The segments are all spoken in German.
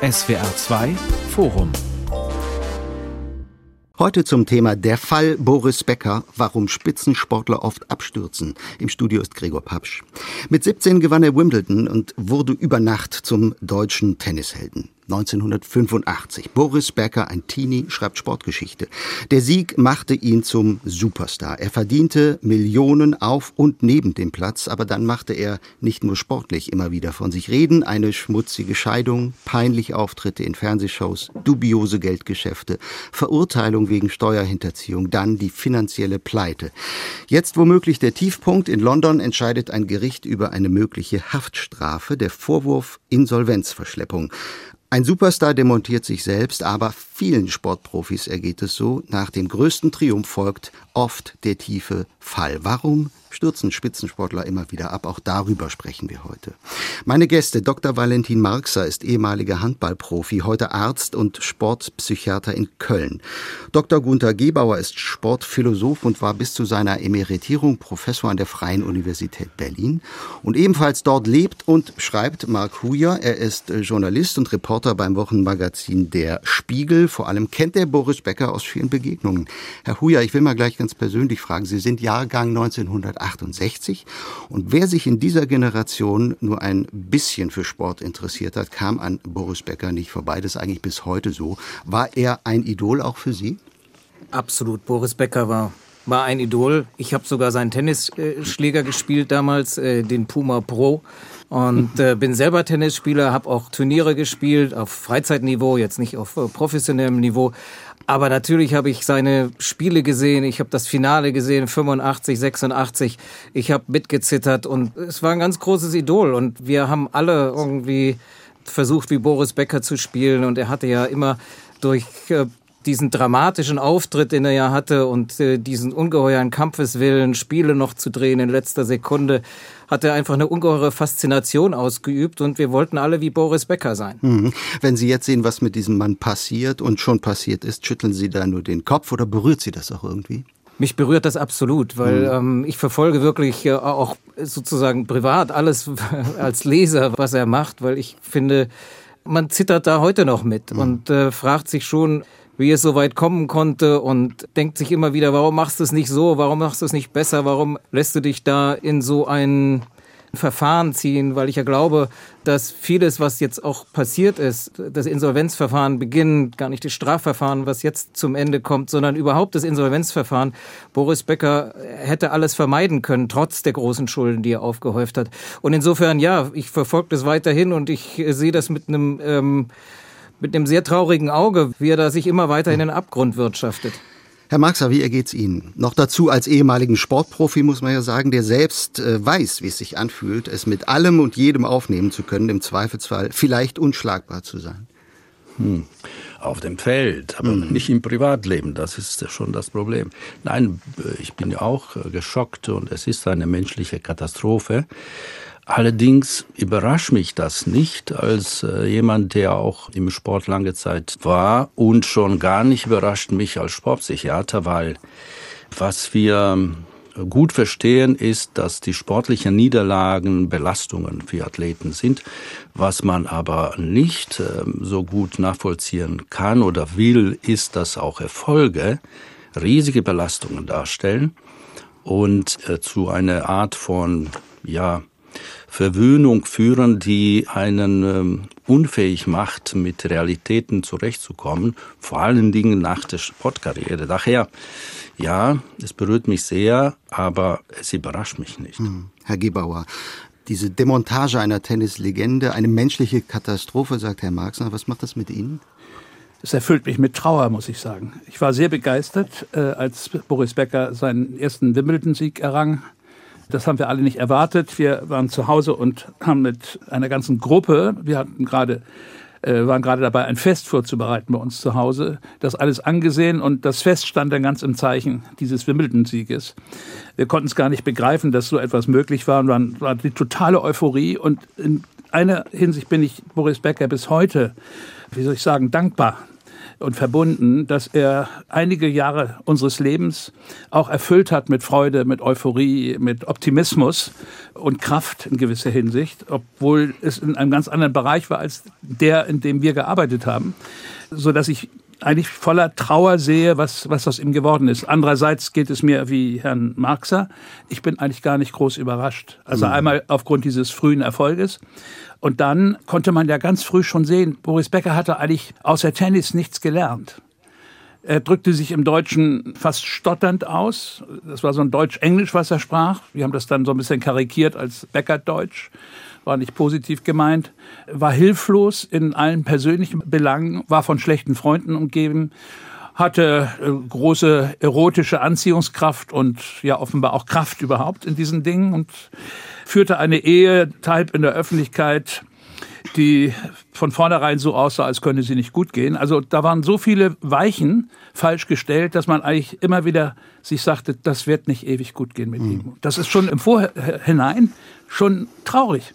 SWR 2 Forum Heute zum Thema der Fall Boris Becker, warum Spitzensportler oft abstürzen. Im Studio ist Gregor Papsch. Mit 17 gewann er Wimbledon und wurde über Nacht zum deutschen Tennishelden. 1985. Boris Becker, ein Teenie, schreibt Sportgeschichte. Der Sieg machte ihn zum Superstar. Er verdiente Millionen auf und neben dem Platz, aber dann machte er nicht nur sportlich immer wieder von sich reden, eine schmutzige Scheidung, peinliche Auftritte in Fernsehshows, dubiose Geldgeschäfte, Verurteilung wegen Steuerhinterziehung, dann die finanzielle Pleite. Jetzt womöglich der Tiefpunkt. In London entscheidet ein Gericht über eine mögliche Haftstrafe, der Vorwurf Insolvenzverschleppung. Ein Superstar demontiert sich selbst, aber vielen Sportprofis ergeht es so, nach dem größten Triumph folgt oft der tiefe Fall. Warum stürzen Spitzensportler immer wieder ab. Auch darüber sprechen wir heute. Meine Gäste, Dr. Valentin Marxer ist ehemaliger Handballprofi, heute Arzt und Sportpsychiater in Köln. Dr. Gunther Gebauer ist Sportphilosoph und war bis zu seiner Emeritierung Professor an der Freien Universität Berlin. Und ebenfalls dort lebt und schreibt Mark Huyer. Er ist Journalist und Reporter beim Wochenmagazin Der Spiegel. Vor allem kennt er Boris Becker aus vielen Begegnungen. Herr Huyer, ich will mal gleich ganz persönlich fragen. Sie sind Jahrgang 1900 1968. Und wer sich in dieser Generation nur ein bisschen für Sport interessiert hat, kam an Boris Becker nicht vorbei. Das ist eigentlich bis heute so. War er ein Idol auch für Sie? Absolut. Boris Becker war war ein Idol. Ich habe sogar seinen Tennisschläger gespielt damals, äh, den Puma Pro. Und äh, bin selber Tennisspieler, habe auch Turniere gespielt auf Freizeitniveau, jetzt nicht auf äh, professionellem Niveau. Aber natürlich habe ich seine Spiele gesehen, ich habe das Finale gesehen, 85, 86. Ich habe mitgezittert und es war ein ganz großes Idol. Und wir haben alle irgendwie versucht, wie Boris Becker zu spielen. Und er hatte ja immer durch äh, diesen dramatischen Auftritt, den er ja hatte und äh, diesen ungeheuren Kampfeswillen, Spiele noch zu drehen in letzter Sekunde, hat er einfach eine ungeheure Faszination ausgeübt und wir wollten alle wie Boris Becker sein. Mhm. Wenn Sie jetzt sehen, was mit diesem Mann passiert und schon passiert ist, schütteln Sie da nur den Kopf oder berührt Sie das auch irgendwie? Mich berührt das absolut, weil mhm. ähm, ich verfolge wirklich äh, auch sozusagen privat alles als Leser, was er macht, weil ich finde, man zittert da heute noch mit mhm. und äh, fragt sich schon, wie es so weit kommen konnte und denkt sich immer wieder, warum machst du es nicht so, warum machst du es nicht besser, warum lässt du dich da in so ein Verfahren ziehen, weil ich ja glaube, dass vieles, was jetzt auch passiert ist, das Insolvenzverfahren beginnt, gar nicht das Strafverfahren, was jetzt zum Ende kommt, sondern überhaupt das Insolvenzverfahren. Boris Becker hätte alles vermeiden können, trotz der großen Schulden, die er aufgehäuft hat. Und insofern, ja, ich verfolge das weiterhin und ich sehe das mit einem ähm, mit einem sehr traurigen Auge, wie er da sich immer weiter in den Abgrund wirtschaftet. Herr Marxer, wie ergeht's Ihnen? Noch dazu als ehemaligen Sportprofi muss man ja sagen, der selbst äh, weiß, wie es sich anfühlt, es mit allem und jedem aufnehmen zu können, im Zweifelsfall vielleicht unschlagbar zu sein. Hm. Auf dem Feld, aber hm. nicht im Privatleben, das ist schon das Problem. Nein, äh, ich bin ja auch äh, geschockt und es ist eine menschliche Katastrophe. Allerdings überrascht mich das nicht als äh, jemand, der auch im Sport lange Zeit war und schon gar nicht überrascht mich als Sportpsychiater, weil was wir gut verstehen ist, dass die sportlichen Niederlagen Belastungen für Athleten sind. Was man aber nicht äh, so gut nachvollziehen kann oder will, ist, dass auch Erfolge riesige Belastungen darstellen und äh, zu einer Art von ja Verwöhnung führen, die einen ähm, unfähig macht, mit Realitäten zurechtzukommen, vor allen Dingen nach der Sportkarriere. Daher, ja, es berührt mich sehr, aber es überrascht mich nicht. Hm. Herr Gebauer, diese Demontage einer Tennislegende, eine menschliche Katastrophe, sagt Herr Marxner. Was macht das mit Ihnen? Es erfüllt mich mit Trauer, muss ich sagen. Ich war sehr begeistert, äh, als Boris Becker seinen ersten Wimbledon-Sieg errang. Das haben wir alle nicht erwartet. Wir waren zu Hause und haben mit einer ganzen Gruppe, wir hatten gerade äh, waren gerade dabei, ein Fest vorzubereiten bei uns zu Hause. Das alles angesehen und das Fest stand dann ganz im Zeichen dieses Wimbledon-Sieges. Wir konnten es gar nicht begreifen, dass so etwas möglich war und dann war die totale Euphorie und in einer Hinsicht bin ich Boris Becker bis heute, wie soll ich sagen, dankbar, und verbunden, dass er einige Jahre unseres Lebens auch erfüllt hat mit Freude, mit Euphorie, mit Optimismus und Kraft in gewisser Hinsicht, obwohl es in einem ganz anderen Bereich war als der, in dem wir gearbeitet haben, so dass ich eigentlich voller Trauer sehe, was, was aus ihm geworden ist. Andererseits geht es mir wie Herrn Marxer. Ich bin eigentlich gar nicht groß überrascht. Also mhm. einmal aufgrund dieses frühen Erfolges. Und dann konnte man ja ganz früh schon sehen, Boris Becker hatte eigentlich außer Tennis nichts gelernt. Er drückte sich im Deutschen fast stotternd aus. Das war so ein Deutsch-Englisch, was er sprach. Wir haben das dann so ein bisschen karikiert als Becker-Deutsch war nicht positiv gemeint, war hilflos in allen persönlichen Belangen, war von schlechten Freunden umgeben, hatte äh, große erotische Anziehungskraft und ja offenbar auch Kraft überhaupt in diesen Dingen und führte eine Ehe, Type in der Öffentlichkeit, die von vornherein so aussah, als könne sie nicht gut gehen. Also da waren so viele Weichen falsch gestellt, dass man eigentlich immer wieder sich sagte, das wird nicht ewig gut gehen mit mhm. ihm. Das ist schon im Vorhinein schon traurig.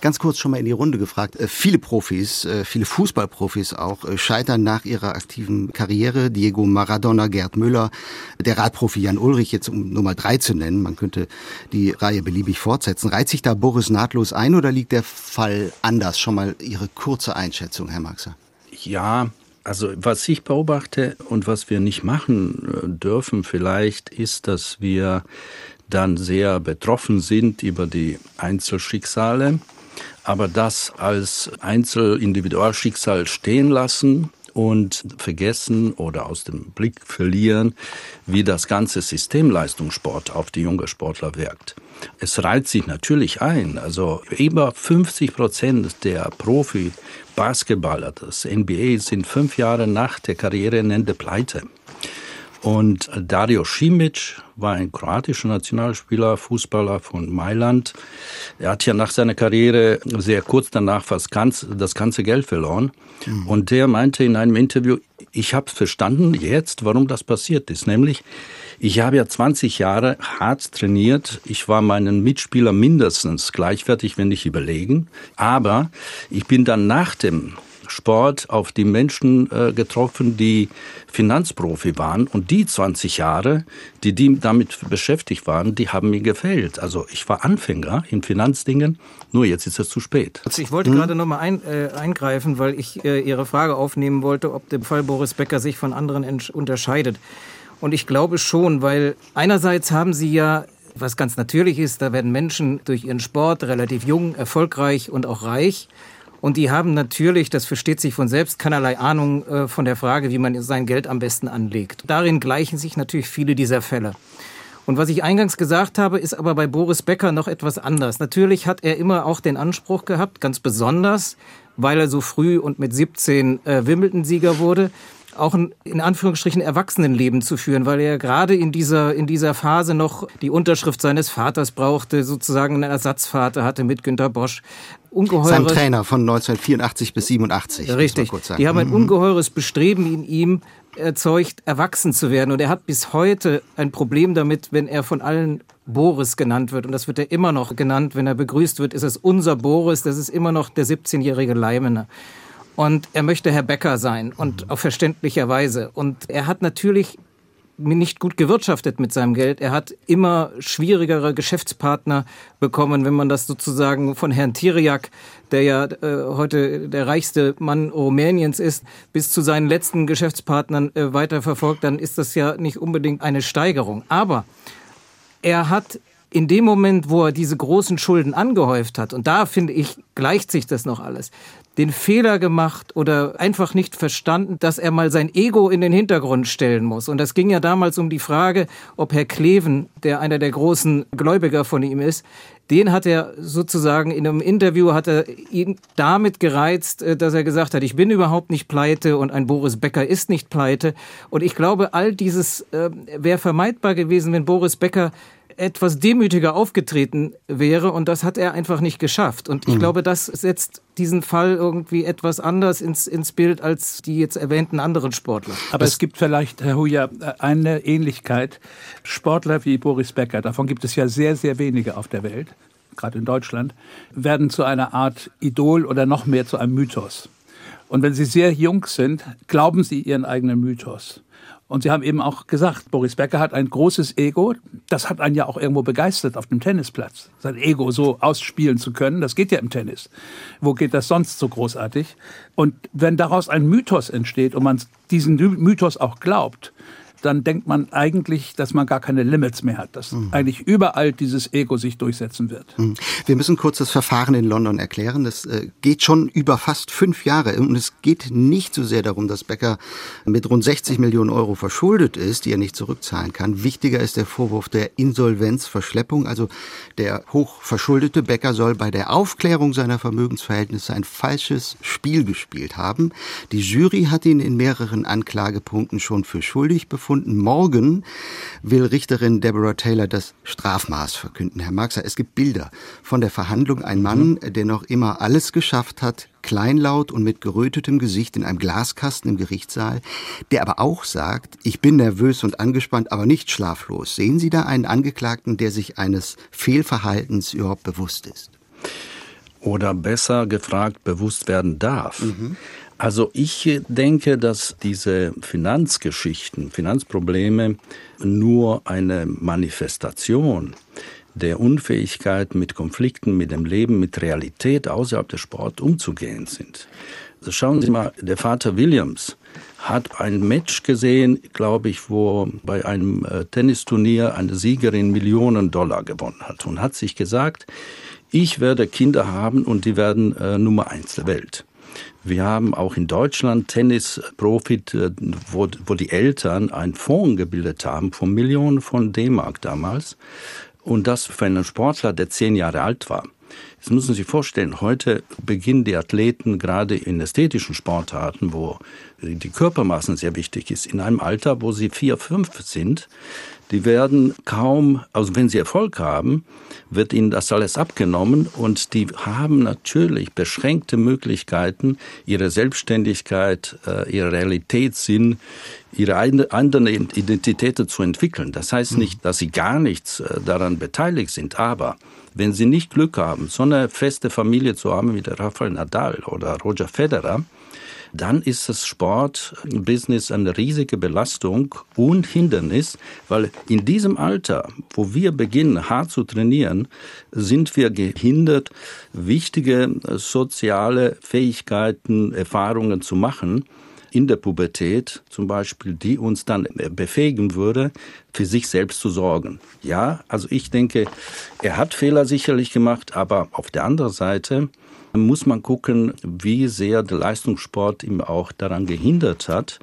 Ganz kurz schon mal in die Runde gefragt. Äh, viele Profis, äh, viele Fußballprofis auch, äh, scheitern nach ihrer aktiven Karriere. Diego Maradona, Gerd Müller, der Radprofi Jan Ulrich, jetzt um Nummer drei zu nennen. Man könnte die Reihe beliebig fortsetzen. Reiht sich da Boris nahtlos ein oder liegt der Fall anders? Schon mal Ihre kurze Einschätzung, Herr Maxer. Ja, also was ich beobachte und was wir nicht machen dürfen vielleicht, ist, dass wir dann sehr betroffen sind über die Einzelschicksale, aber das als Einzelindividualschicksal stehen lassen und vergessen oder aus dem Blick verlieren, wie das ganze System Leistungssport auf die junge Sportler wirkt. Es reiht sich natürlich ein. Also über 50 Prozent der Profi-Basketballer des NBA sind fünf Jahre nach der Karriereende pleite. Und Dario Simic war ein kroatischer Nationalspieler, Fußballer von Mailand. Er hat ja nach seiner Karriere sehr kurz danach fast ganz, das ganze Geld verloren. Mhm. Und der meinte in einem Interview, ich habe verstanden jetzt, warum das passiert ist. Nämlich, ich habe ja 20 Jahre hart trainiert. Ich war meinen Mitspielern mindestens gleichwertig, wenn nicht überlegen. Aber ich bin dann nach dem Sport auf die Menschen äh, getroffen, die Finanzprofi waren. Und die 20 Jahre, die, die damit beschäftigt waren, die haben mir gefällt. Also ich war Anfänger in Finanzdingen, nur jetzt ist es zu spät. Also ich wollte hm? gerade noch mal ein, äh, eingreifen, weil ich äh, Ihre Frage aufnehmen wollte, ob der Fall Boris Becker sich von anderen unterscheidet. Und ich glaube schon, weil einerseits haben Sie ja was ganz natürlich ist, da werden Menschen durch ihren Sport relativ jung, erfolgreich und auch reich. Und die haben natürlich, das versteht sich von selbst, keinerlei Ahnung äh, von der Frage, wie man sein Geld am besten anlegt. Darin gleichen sich natürlich viele dieser Fälle. Und was ich eingangs gesagt habe, ist aber bei Boris Becker noch etwas anders. Natürlich hat er immer auch den Anspruch gehabt, ganz besonders, weil er so früh und mit 17 äh, Wimbledon-Sieger wurde, auch ein in Anführungsstrichen Erwachsenenleben zu führen, weil er gerade in dieser, in dieser Phase noch die Unterschrift seines Vaters brauchte, sozusagen einen Ersatzvater hatte mit Günter Bosch. Ungeheures, Sein Trainer von 1984 bis 87. Richtig. Die haben ein mhm. ungeheures Bestreben in ihm erzeugt, erwachsen zu werden. Und er hat bis heute ein Problem damit, wenn er von allen Boris genannt wird. Und das wird er immer noch genannt. Wenn er begrüßt wird, ist es unser Boris. Das ist immer noch der 17-jährige Leimener. Und er möchte Herr Becker sein und auf verständlicher Weise. Und er hat natürlich nicht gut gewirtschaftet mit seinem Geld. Er hat immer schwierigere Geschäftspartner bekommen, wenn man das sozusagen von Herrn Tiriak, der ja äh, heute der reichste Mann Rumäniens ist, bis zu seinen letzten Geschäftspartnern äh, weiterverfolgt, dann ist das ja nicht unbedingt eine Steigerung. Aber er hat in dem Moment, wo er diese großen Schulden angehäuft hat, und da finde ich, gleicht sich das noch alles, den Fehler gemacht oder einfach nicht verstanden, dass er mal sein Ego in den Hintergrund stellen muss. Und das ging ja damals um die Frage, ob Herr Kleven, der einer der großen Gläubiger von ihm ist, den hat er sozusagen in einem Interview hat er ihn damit gereizt, äh, dass er gesagt hat, ich bin überhaupt nicht pleite und ein Boris Becker ist nicht pleite. Und ich glaube, all dieses äh, wäre vermeidbar gewesen, wenn Boris Becker etwas demütiger aufgetreten wäre und das hat er einfach nicht geschafft. Und ich mhm. glaube, das setzt diesen Fall irgendwie etwas anders ins, ins Bild als die jetzt erwähnten anderen Sportler. Aber das es gibt vielleicht, Herr Huja, eine Ähnlichkeit. Sportler wie Boris Becker, davon gibt es ja sehr, sehr wenige auf der Welt, gerade in Deutschland, werden zu einer Art Idol oder noch mehr zu einem Mythos. Und wenn Sie sehr jung sind, glauben Sie Ihren eigenen Mythos. Und Sie haben eben auch gesagt, Boris Becker hat ein großes Ego. Das hat einen ja auch irgendwo begeistert auf dem Tennisplatz. Sein Ego so ausspielen zu können, das geht ja im Tennis. Wo geht das sonst so großartig? Und wenn daraus ein Mythos entsteht und man diesen Mythos auch glaubt, dann denkt man eigentlich, dass man gar keine Limits mehr hat, dass mhm. eigentlich überall dieses Ego sich durchsetzen wird. Mhm. Wir müssen kurz das Verfahren in London erklären. Das äh, geht schon über fast fünf Jahre und es geht nicht so sehr darum, dass Becker mit rund 60 Millionen Euro verschuldet ist, die er nicht zurückzahlen kann. Wichtiger ist der Vorwurf der Insolvenzverschleppung. Also der hochverschuldete Becker soll bei der Aufklärung seiner Vermögensverhältnisse ein falsches Spiel gespielt haben. Die Jury hat ihn in mehreren Anklagepunkten schon für schuldig befunden gefunden. Morgen will Richterin Deborah Taylor das Strafmaß verkünden. Herr Marxer, es gibt Bilder von der Verhandlung. Ein Mann, mhm. der noch immer alles geschafft hat, kleinlaut und mit gerötetem Gesicht in einem Glaskasten im Gerichtssaal, der aber auch sagt, ich bin nervös und angespannt, aber nicht schlaflos. Sehen Sie da einen Angeklagten, der sich eines Fehlverhaltens überhaupt bewusst ist? Oder besser gefragt, bewusst werden darf. Mhm. Also ich denke, dass diese Finanzgeschichten, Finanzprobleme nur eine Manifestation der Unfähigkeit, mit Konflikten, mit dem Leben, mit Realität außerhalb des Sports umzugehen sind. Also schauen Sie mal, der Vater Williams hat ein Match gesehen, glaube ich, wo bei einem äh, Tennisturnier eine Siegerin Millionen Dollar gewonnen hat und hat sich gesagt, ich werde Kinder haben und die werden äh, Nummer eins der Welt. Wir haben auch in Deutschland Tennis-Profit, äh, wo, wo die Eltern einen Fonds gebildet haben von Millionen von D-Mark damals. Und das für einen Sportler, der zehn Jahre alt war. Jetzt müssen Sie sich vorstellen, heute beginnen die Athleten gerade in ästhetischen Sportarten, wo die Körpermassen sehr wichtig ist, in einem Alter, wo sie vier, fünf sind, die werden kaum, also wenn sie Erfolg haben, wird ihnen das alles abgenommen und die haben natürlich beschränkte Möglichkeiten, ihre Selbstständigkeit, äh, ihre Realitätssinn, ihre anderen Identitäten zu entwickeln. Das heißt mhm. nicht, dass sie gar nichts äh, daran beteiligt sind, aber wenn sie nicht Glück haben, so eine feste Familie zu haben wie der Rafael Nadal oder Roger Federer, dann ist das Sportbusiness eine riesige Belastung und Hindernis, weil in diesem Alter, wo wir beginnen, hart zu trainieren, sind wir gehindert, wichtige soziale Fähigkeiten, Erfahrungen zu machen in der Pubertät zum Beispiel, die uns dann befähigen würde, für sich selbst zu sorgen. Ja, also ich denke, er hat Fehler sicherlich gemacht, aber auf der anderen Seite muss man gucken, wie sehr der Leistungssport ihm auch daran gehindert hat,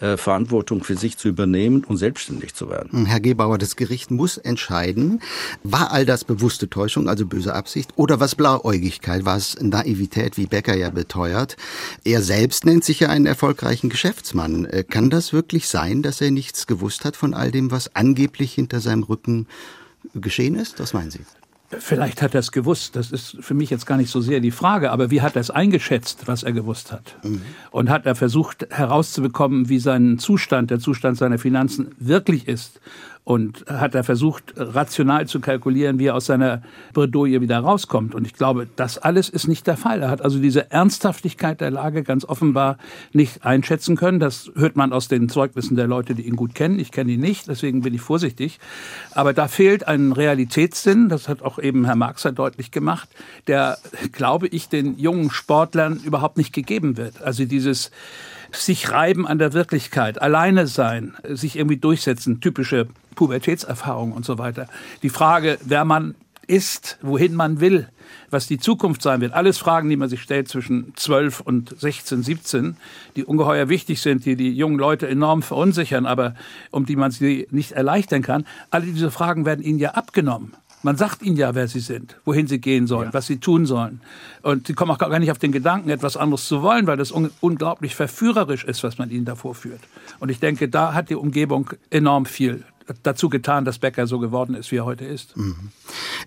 äh, Verantwortung für sich zu übernehmen und selbstständig zu werden. Hm, Herr Gebauer, das Gericht muss entscheiden, war all das bewusste Täuschung, also böse Absicht, oder was Blauäugigkeit, war es Naivität, wie Becker ja beteuert. Er selbst nennt sich ja einen erfolgreichen Geschäftsmann. Äh, kann das wirklich sein, dass er nichts gewusst hat von all dem, was angeblich hinter seinem Rücken geschehen ist? Was meinen Sie? Vielleicht hat er es gewusst. Das ist für mich jetzt gar nicht so sehr die Frage. Aber wie hat er es eingeschätzt, was er gewusst hat? Mhm. Und hat er versucht herauszubekommen, wie sein Zustand, der Zustand seiner Finanzen wirklich ist? Und hat er versucht, rational zu kalkulieren, wie er aus seiner Bredouille wieder rauskommt. Und ich glaube, das alles ist nicht der Fall. Er hat also diese Ernsthaftigkeit der Lage ganz offenbar nicht einschätzen können. Das hört man aus den Zeugnissen der Leute, die ihn gut kennen. Ich kenne ihn nicht, deswegen bin ich vorsichtig. Aber da fehlt ein Realitätssinn, das hat auch eben Herr Marxer deutlich gemacht, der, glaube ich, den jungen Sportlern überhaupt nicht gegeben wird. Also dieses sich reiben an der Wirklichkeit, alleine sein, sich irgendwie durchsetzen, typische Pubertätserfahrung und so weiter. Die Frage, wer man ist, wohin man will, was die Zukunft sein wird. Alles Fragen, die man sich stellt zwischen 12 und 16, 17, die ungeheuer wichtig sind, die die jungen Leute enorm verunsichern, aber um die man sie nicht erleichtern kann. Alle diese Fragen werden ihnen ja abgenommen. Man sagt ihnen ja, wer sie sind, wohin sie gehen sollen, ja. was sie tun sollen. Und sie kommen auch gar nicht auf den Gedanken, etwas anderes zu wollen, weil das un unglaublich verführerisch ist, was man ihnen davor führt. Und ich denke, da hat die Umgebung enorm viel dazu getan, dass Becker so geworden ist, wie er heute ist. Mhm.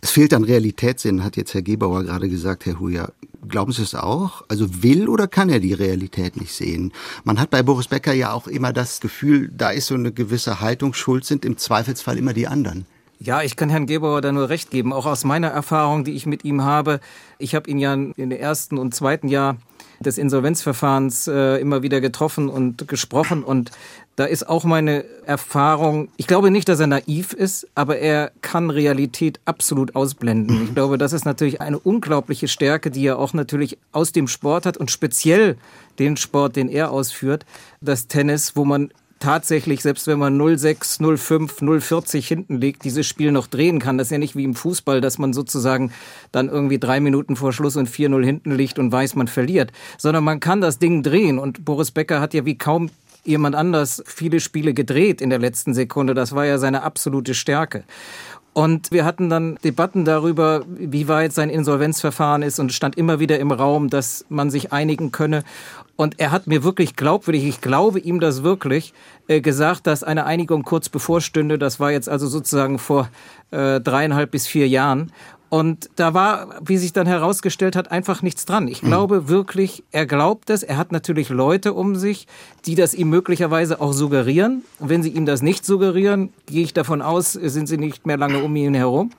Es fehlt an Realitätssinn, hat jetzt Herr Gebauer gerade gesagt, Herr Huja. Glauben Sie es auch? Also will oder kann er die Realität nicht sehen? Man hat bei Boris Becker ja auch immer das Gefühl, da ist so eine gewisse Haltung, schuld sind im Zweifelsfall immer die anderen. Ja, ich kann Herrn Gebauer da nur recht geben, auch aus meiner Erfahrung, die ich mit ihm habe. Ich habe ihn ja in dem ersten und zweiten Jahr des Insolvenzverfahrens äh, immer wieder getroffen und gesprochen und da ist auch meine Erfahrung, ich glaube nicht, dass er naiv ist, aber er kann Realität absolut ausblenden. Ich glaube, das ist natürlich eine unglaubliche Stärke, die er auch natürlich aus dem Sport hat und speziell den Sport, den er ausführt, das Tennis, wo man tatsächlich, selbst wenn man 0,6, 0,5, 0,40 hinten liegt, dieses Spiel noch drehen kann. Das ist ja nicht wie im Fußball, dass man sozusagen dann irgendwie drei Minuten vor Schluss und 4-0 hinten liegt und weiß, man verliert. Sondern man kann das Ding drehen. Und Boris Becker hat ja wie kaum jemand anders viele Spiele gedreht in der letzten Sekunde. Das war ja seine absolute Stärke. Und wir hatten dann Debatten darüber, wie weit sein Insolvenzverfahren ist und stand immer wieder im Raum, dass man sich einigen könne. Und er hat mir wirklich glaubwürdig, ich glaube ihm das wirklich, äh, gesagt, dass eine Einigung kurz bevorstünde. Das war jetzt also sozusagen vor äh, dreieinhalb bis vier Jahren. Und da war, wie sich dann herausgestellt hat, einfach nichts dran. Ich glaube wirklich, er glaubt es. Er hat natürlich Leute um sich, die das ihm möglicherweise auch suggerieren. Und wenn sie ihm das nicht suggerieren, gehe ich davon aus, sind sie nicht mehr lange um ihn herum.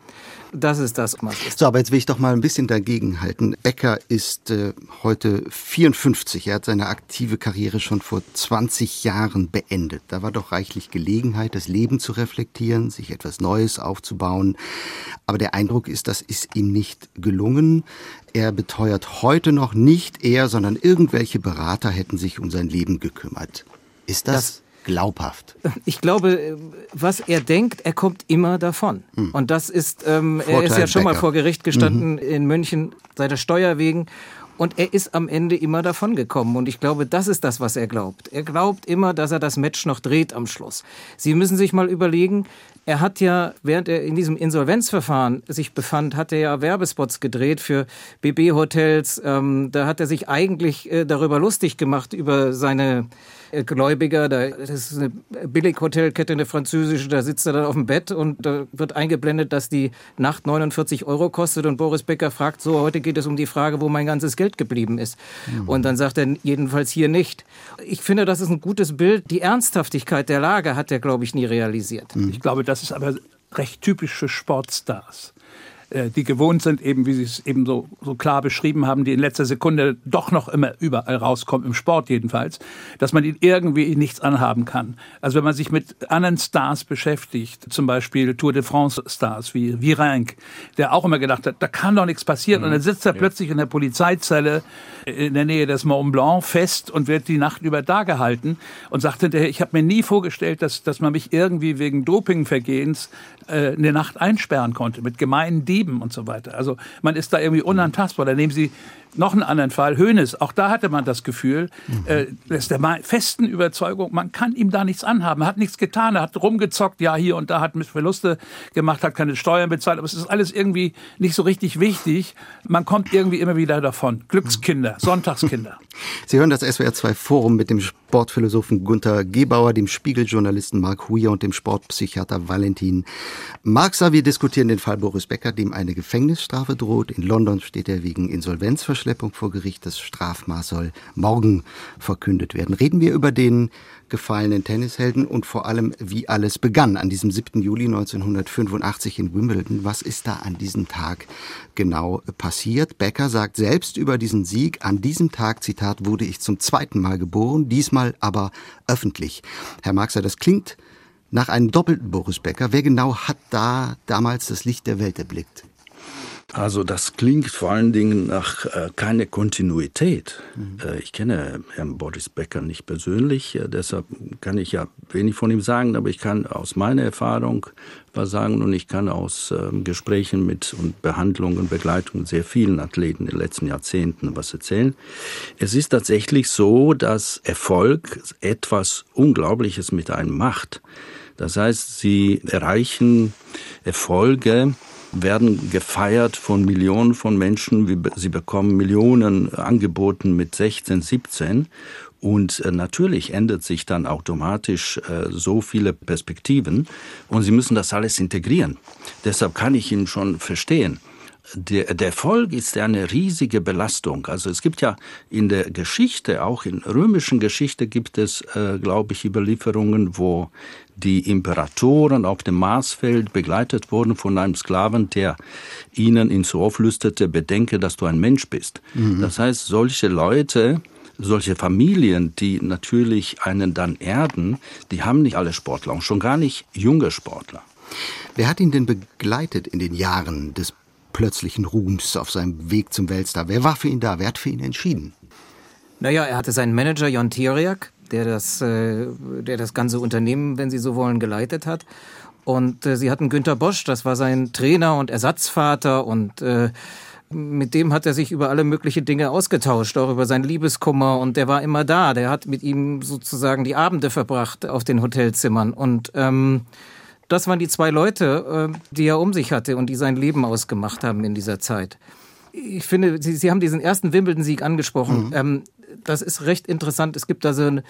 Das ist das, was ist. So, aber jetzt will ich doch mal ein bisschen dagegen halten. Becker ist äh, heute 54. Er hat seine aktive Karriere schon vor 20 Jahren beendet. Da war doch reichlich Gelegenheit, das Leben zu reflektieren, sich etwas Neues aufzubauen. Aber der Eindruck ist, das ist ihm nicht gelungen. Er beteuert heute noch nicht er, sondern irgendwelche Berater hätten sich um sein Leben gekümmert. Ist das, das glaubhaft? Ich glaube, was er denkt, er kommt immer davon. Mhm. Und das ist, ähm, er ist ja schon mal vor Gericht gestanden mhm. in München seiner Steuer wegen. Und er ist am Ende immer davon gekommen. Und ich glaube, das ist das, was er glaubt. Er glaubt immer, dass er das Match noch dreht am Schluss. Sie müssen sich mal überlegen, er hat ja, während er in diesem Insolvenzverfahren sich befand, hat er ja Werbespots gedreht für BB-Hotels. Ähm, da hat er sich eigentlich äh, darüber lustig gemacht, über seine Gläubiger. Da, das ist eine Billighotelkette, eine französische. Da sitzt er dann auf dem Bett und da wird eingeblendet, dass die Nacht 49 Euro kostet. Und Boris Becker fragt so, heute geht es um die Frage, wo mein ganzes Geld geblieben ist. Mhm. Und dann sagt er, jedenfalls hier nicht. Ich finde, das ist ein gutes Bild. Die Ernsthaftigkeit der Lage hat er, glaube ich, nie realisiert. Ich glaube, das ist aber recht typisch für Sportstars die gewohnt sind, eben wie Sie es eben so, so klar beschrieben haben, die in letzter Sekunde doch noch immer überall rauskommen, im Sport jedenfalls, dass man ihnen irgendwie nichts anhaben kann. Also wenn man sich mit anderen Stars beschäftigt, zum Beispiel Tour de France Stars wie Virenque, der auch immer gedacht hat, da kann doch nichts passieren. Mhm. Und dann sitzt er ja. plötzlich in der Polizeizelle in der Nähe des Mont Blanc fest und wird die Nacht über da gehalten und sagt hinterher, ich habe mir nie vorgestellt, dass, dass man mich irgendwie wegen Dopingvergehens äh, eine Nacht einsperren konnte mit gemeinen Dieben und so weiter. Also man ist da irgendwie unantastbar. Da nehmen Sie noch einen anderen Fall, Hönes, auch da hatte man das Gefühl, mhm. äh, ist der festen Überzeugung, man kann ihm da nichts anhaben. Hat nichts getan, er hat rumgezockt, ja, hier und da hat Verluste gemacht, hat keine Steuern bezahlt, aber es ist alles irgendwie nicht so richtig wichtig. Man kommt irgendwie immer wieder davon. Glückskinder, Sonntagskinder. Sie hören das SWR 2 Forum mit dem Sportphilosophen Gunther Gebauer, dem Spiegeljournalisten Mark Huyer und dem Sportpsychiater Valentin Marxer. Wir diskutieren den Fall Boris Becker, dem eine Gefängnisstrafe droht. In London steht er wegen Insolvenzverschwendung Verschleppung vor Gericht. Das Strafmaß soll morgen verkündet werden. Reden wir über den gefallenen Tennishelden und vor allem, wie alles begann an diesem 7. Juli 1985 in Wimbledon. Was ist da an diesem Tag genau passiert? Becker sagt selbst über diesen Sieg, an diesem Tag, Zitat, wurde ich zum zweiten Mal geboren, diesmal aber öffentlich. Herr Marxer, das klingt nach einem doppelten Boris Becker. Wer genau hat da damals das Licht der Welt erblickt? Also das klingt vor allen Dingen nach äh, keine Kontinuität. Mhm. Äh, ich kenne Herrn Boris Becker nicht persönlich, äh, deshalb kann ich ja wenig von ihm sagen, aber ich kann aus meiner Erfahrung was sagen und ich kann aus ähm, Gesprächen mit und Behandlungen und Begleitungen sehr vielen Athleten in den letzten Jahrzehnten was erzählen. Es ist tatsächlich so, dass Erfolg etwas Unglaubliches mit einem macht. Das heißt, sie erreichen Erfolge, werden gefeiert von Millionen von Menschen. Sie bekommen Millionen angeboten mit 16, 17. Und äh, natürlich ändert sich dann automatisch äh, so viele Perspektiven und Sie müssen das alles integrieren. Deshalb kann ich ihn schon verstehen. Der, der Erfolg ist eine riesige Belastung. Also es gibt ja in der Geschichte, auch in römischen Geschichte gibt es, äh, glaube ich, Überlieferungen, wo die Imperatoren auf dem Marsfeld begleitet wurden von einem Sklaven, der ihnen ins Ohr flüsterte, bedenke, dass du ein Mensch bist. Mhm. Das heißt, solche Leute, solche Familien, die natürlich einen dann erden, die haben nicht alle Sportler und schon gar nicht junge Sportler. Wer hat ihn denn begleitet in den Jahren des plötzlichen Ruhms auf seinem Weg zum Weltstar? Wer war für ihn da? Wer hat für ihn entschieden? Naja, er hatte seinen Manager Jon Tiriak, der das, äh, der das ganze Unternehmen, wenn Sie so wollen, geleitet hat. Und äh, sie hatten Günter Bosch, das war sein Trainer und Ersatzvater und äh, mit dem hat er sich über alle möglichen Dinge ausgetauscht, auch über seinen Liebeskummer und der war immer da. Der hat mit ihm sozusagen die Abende verbracht auf den Hotelzimmern und ähm, das waren die zwei Leute, äh, die er um sich hatte und die sein Leben ausgemacht haben in dieser Zeit. Ich finde, Sie, Sie haben diesen ersten Wimbledon-Sieg angesprochen. Mhm. Ähm, das ist recht interessant. Es gibt da so ein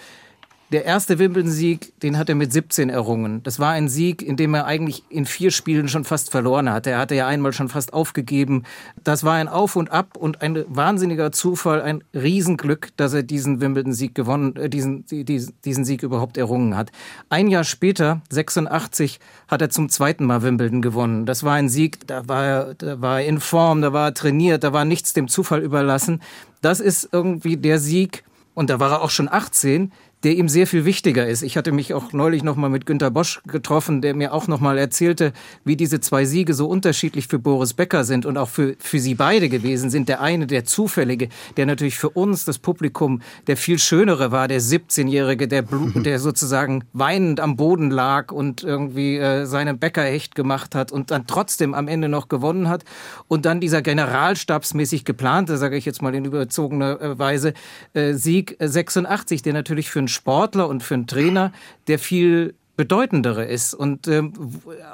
der erste Wimbledon-Sieg, den hat er mit 17 errungen. Das war ein Sieg, in dem er eigentlich in vier Spielen schon fast verloren hatte. Er hatte ja einmal schon fast aufgegeben. Das war ein Auf und Ab und ein wahnsinniger Zufall, ein Riesenglück, dass er diesen Wimbledon-Sieg gewonnen, äh, diesen, diesen, diesen Sieg überhaupt errungen hat. Ein Jahr später, 86, hat er zum zweiten Mal Wimbledon gewonnen. Das war ein Sieg, da war er, da war er in Form, da war er trainiert, da war nichts dem Zufall überlassen. Das ist irgendwie der Sieg, und da war er auch schon 18, der ihm sehr viel wichtiger ist. Ich hatte mich auch neulich noch mal mit Günter Bosch getroffen, der mir auch noch mal erzählte, wie diese zwei Siege so unterschiedlich für Boris Becker sind und auch für, für sie beide gewesen sind. Der eine, der zufällige, der natürlich für uns, das Publikum, der viel schönere war, der 17-Jährige, der, der sozusagen weinend am Boden lag und irgendwie äh, seinen Bäcker echt gemacht hat und dann trotzdem am Ende noch gewonnen hat. Und dann dieser generalstabsmäßig geplante, sage ich jetzt mal in überzogener äh, Weise, äh, Sieg 86, der natürlich für einen Sportler und für einen Trainer der viel bedeutendere ist und ähm,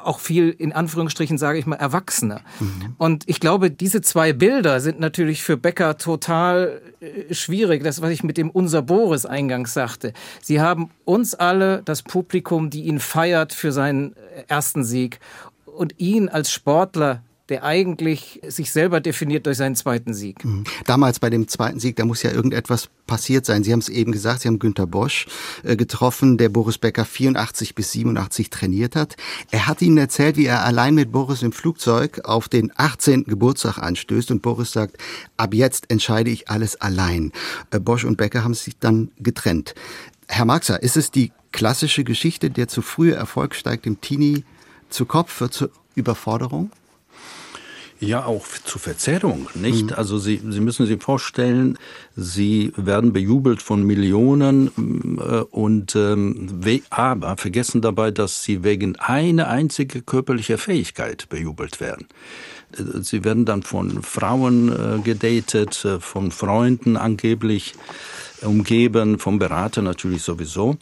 auch viel in Anführungsstrichen sage ich mal erwachsener. Mhm. Und ich glaube, diese zwei Bilder sind natürlich für Becker total äh, schwierig. Das, was ich mit dem unser Boris eingangs sagte. Sie haben uns alle, das Publikum, die ihn feiert für seinen ersten Sieg und ihn als Sportler der eigentlich sich selber definiert durch seinen zweiten Sieg. Mhm. Damals bei dem zweiten Sieg, da muss ja irgendetwas passiert sein. Sie haben es eben gesagt, Sie haben Günter Bosch äh, getroffen, der Boris Becker 84 bis 87 trainiert hat. Er hat Ihnen erzählt, wie er allein mit Boris im Flugzeug auf den 18. Geburtstag anstößt und Boris sagt, ab jetzt entscheide ich alles allein. Äh, Bosch und Becker haben sich dann getrennt. Herr Marxer, ist es die klassische Geschichte, der zu frühe Erfolg steigt dem Teenie zu Kopf, wird zur Überforderung? Ja, auch zur Verzerrung, nicht? Mhm. Also Sie, Sie müssen sich vorstellen, Sie werden bejubelt von Millionen äh, und ähm, aber vergessen dabei, dass Sie wegen einer einzigen körperlicher Fähigkeit bejubelt werden. Äh, sie werden dann von Frauen äh, gedatet, äh, von Freunden angeblich umgeben, vom Berater natürlich sowieso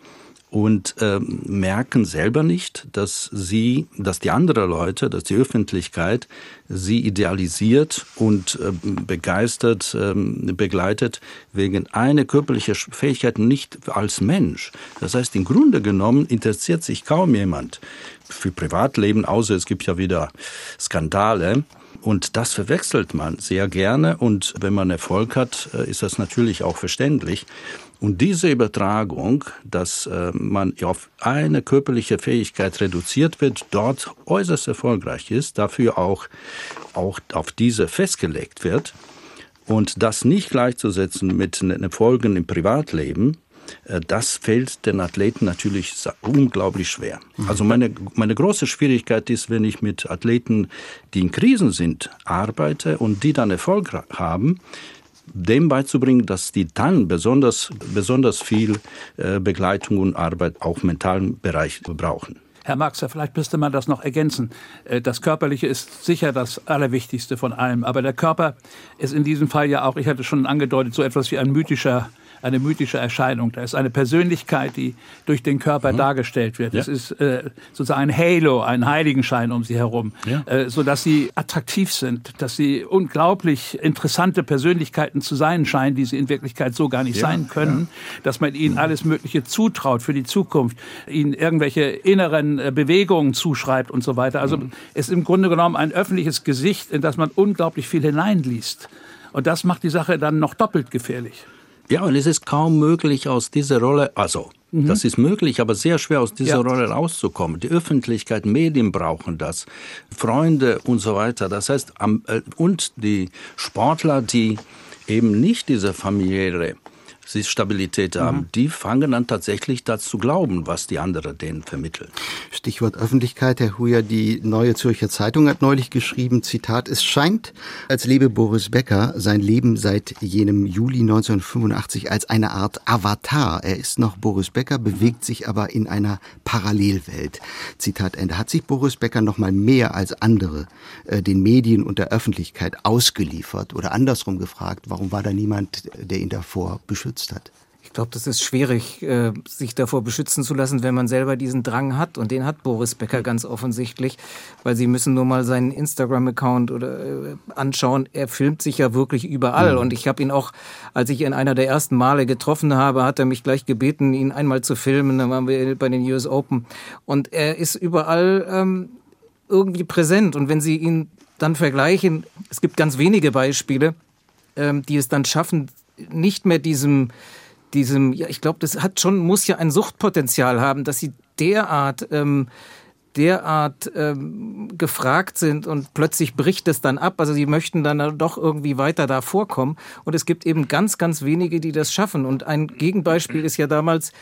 und äh, merken selber nicht, dass sie, dass die anderen Leute, dass die Öffentlichkeit sie idealisiert und äh, begeistert, äh, begleitet wegen einer körperlichen Fähigkeit nicht als Mensch. Das heißt, im Grunde genommen interessiert sich kaum jemand für Privatleben, außer es gibt ja wieder Skandale. Und das verwechselt man sehr gerne. Und wenn man Erfolg hat, äh, ist das natürlich auch verständlich. Und diese Übertragung, dass äh, man auf eine körperliche Fähigkeit reduziert wird, dort äußerst erfolgreich ist, dafür auch, auch auf diese festgelegt wird und das nicht gleichzusetzen mit den Erfolgen im Privatleben, äh, das fällt den Athleten natürlich unglaublich schwer. Also meine, meine große Schwierigkeit ist, wenn ich mit Athleten, die in Krisen sind, arbeite und die dann Erfolg haben, dem beizubringen, dass die dann besonders, besonders viel äh, Begleitung und Arbeit auch im mentalen Bereich brauchen. Herr Maxer, vielleicht müsste man das noch ergänzen. Äh, das Körperliche ist sicher das Allerwichtigste von allem, aber der Körper ist in diesem Fall ja auch, ich hatte schon angedeutet, so etwas wie ein mythischer eine mythische Erscheinung. Da ist eine Persönlichkeit, die durch den Körper mhm. dargestellt wird. Es ist äh, sozusagen ein Halo, ein Heiligenschein um sie herum, ja. äh, so dass sie attraktiv sind, dass sie unglaublich interessante Persönlichkeiten zu sein scheinen, die sie in Wirklichkeit so gar nicht ja. sein können, ja. dass man ihnen alles Mögliche zutraut für die Zukunft, ihnen irgendwelche inneren äh, Bewegungen zuschreibt und so weiter. Also mhm. es ist im Grunde genommen ein öffentliches Gesicht, in das man unglaublich viel hineinliest. Und das macht die Sache dann noch doppelt gefährlich. Ja, und es ist kaum möglich aus dieser Rolle, also mhm. das ist möglich, aber sehr schwer aus dieser ja. Rolle rauszukommen. Die Öffentlichkeit, Medien brauchen das, Freunde und so weiter. Das heißt, äh, und die Sportler, die eben nicht diese familiäre sie Stabilität haben, mhm. die fangen dann tatsächlich dazu zu glauben, was die anderen denen vermitteln. Stichwort Öffentlichkeit, Herr Huyer, die Neue Zürcher Zeitung hat neulich geschrieben, Zitat, es scheint, als lebe Boris Becker sein Leben seit jenem Juli 1985 als eine Art Avatar. Er ist noch Boris Becker, bewegt sich aber in einer Parallelwelt. Zitat Ende. Hat sich Boris Becker noch mal mehr als andere äh, den Medien und der Öffentlichkeit ausgeliefert oder andersrum gefragt, warum war da niemand, der ihn davor beschützt? Beschützt hat? Ich glaube, das ist schwierig, äh, sich davor beschützen zu lassen, wenn man selber diesen Drang hat. Und den hat Boris Becker ganz offensichtlich, weil Sie müssen nur mal seinen Instagram-Account oder äh, anschauen. Er filmt sich ja wirklich überall. Mhm. Und ich habe ihn auch, als ich ihn einer der ersten Male getroffen habe, hat er mich gleich gebeten, ihn einmal zu filmen. Dann waren wir bei den US Open. Und er ist überall ähm, irgendwie präsent. Und wenn Sie ihn dann vergleichen, es gibt ganz wenige Beispiele, ähm, die es dann schaffen, nicht mehr diesem, diesem, ja, ich glaube, das hat schon, muss ja ein Suchtpotenzial haben, dass sie derart, ähm, derart ähm, gefragt sind und plötzlich bricht es dann ab. Also sie möchten dann doch irgendwie weiter da vorkommen. Und es gibt eben ganz, ganz wenige, die das schaffen. Und ein Gegenbeispiel ist ja damals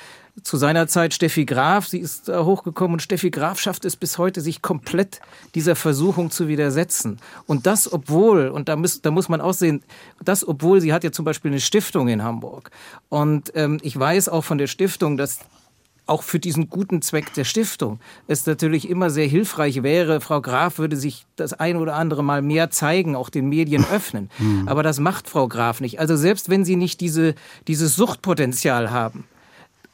zu seiner Zeit Steffi Graf. Sie ist da hochgekommen und Steffi Graf schafft es bis heute, sich komplett dieser Versuchung zu widersetzen. Und das, obwohl, und da muss, da muss man auch sehen, das, obwohl sie hat ja zum Beispiel eine Stiftung in Hamburg. Und ähm, ich weiß auch von der Stiftung, dass auch für diesen guten Zweck der Stiftung es natürlich immer sehr hilfreich wäre, Frau Graf würde sich das ein oder andere Mal mehr zeigen, auch den Medien öffnen. Mhm. Aber das macht Frau Graf nicht. Also selbst wenn sie nicht diese, dieses Suchtpotenzial haben,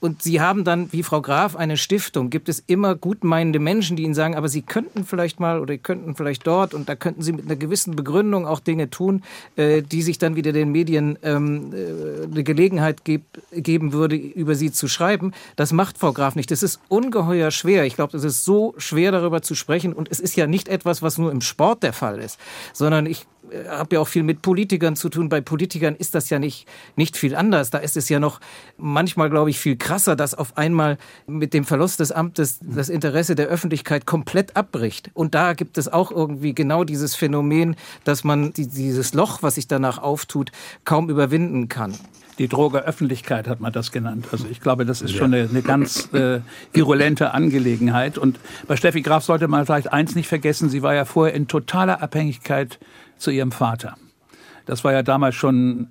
und Sie haben dann, wie Frau Graf, eine Stiftung. Gibt es immer gutmeinende Menschen, die Ihnen sagen, aber Sie könnten vielleicht mal oder könnten vielleicht dort und da könnten Sie mit einer gewissen Begründung auch Dinge tun, äh, die sich dann wieder den Medien ähm, äh, eine Gelegenheit geb, geben würde, über Sie zu schreiben. Das macht Frau Graf nicht. Das ist ungeheuer schwer. Ich glaube, es ist so schwer darüber zu sprechen und es ist ja nicht etwas, was nur im Sport der Fall ist, sondern ich habe ja auch viel mit Politikern zu tun. Bei Politikern ist das ja nicht, nicht viel anders. Da ist es ja noch manchmal, glaube ich, viel krasser, dass auf einmal mit dem Verlust des Amtes das Interesse der Öffentlichkeit komplett abbricht. Und da gibt es auch irgendwie genau dieses Phänomen, dass man dieses Loch, was sich danach auftut, kaum überwinden kann die Droge Öffentlichkeit hat man das genannt. Also ich glaube, das ist schon eine, eine ganz äh, virulente Angelegenheit. Und bei Steffi Graf sollte man vielleicht eins nicht vergessen, sie war ja vorher in totaler Abhängigkeit zu ihrem Vater. Das war ja damals schon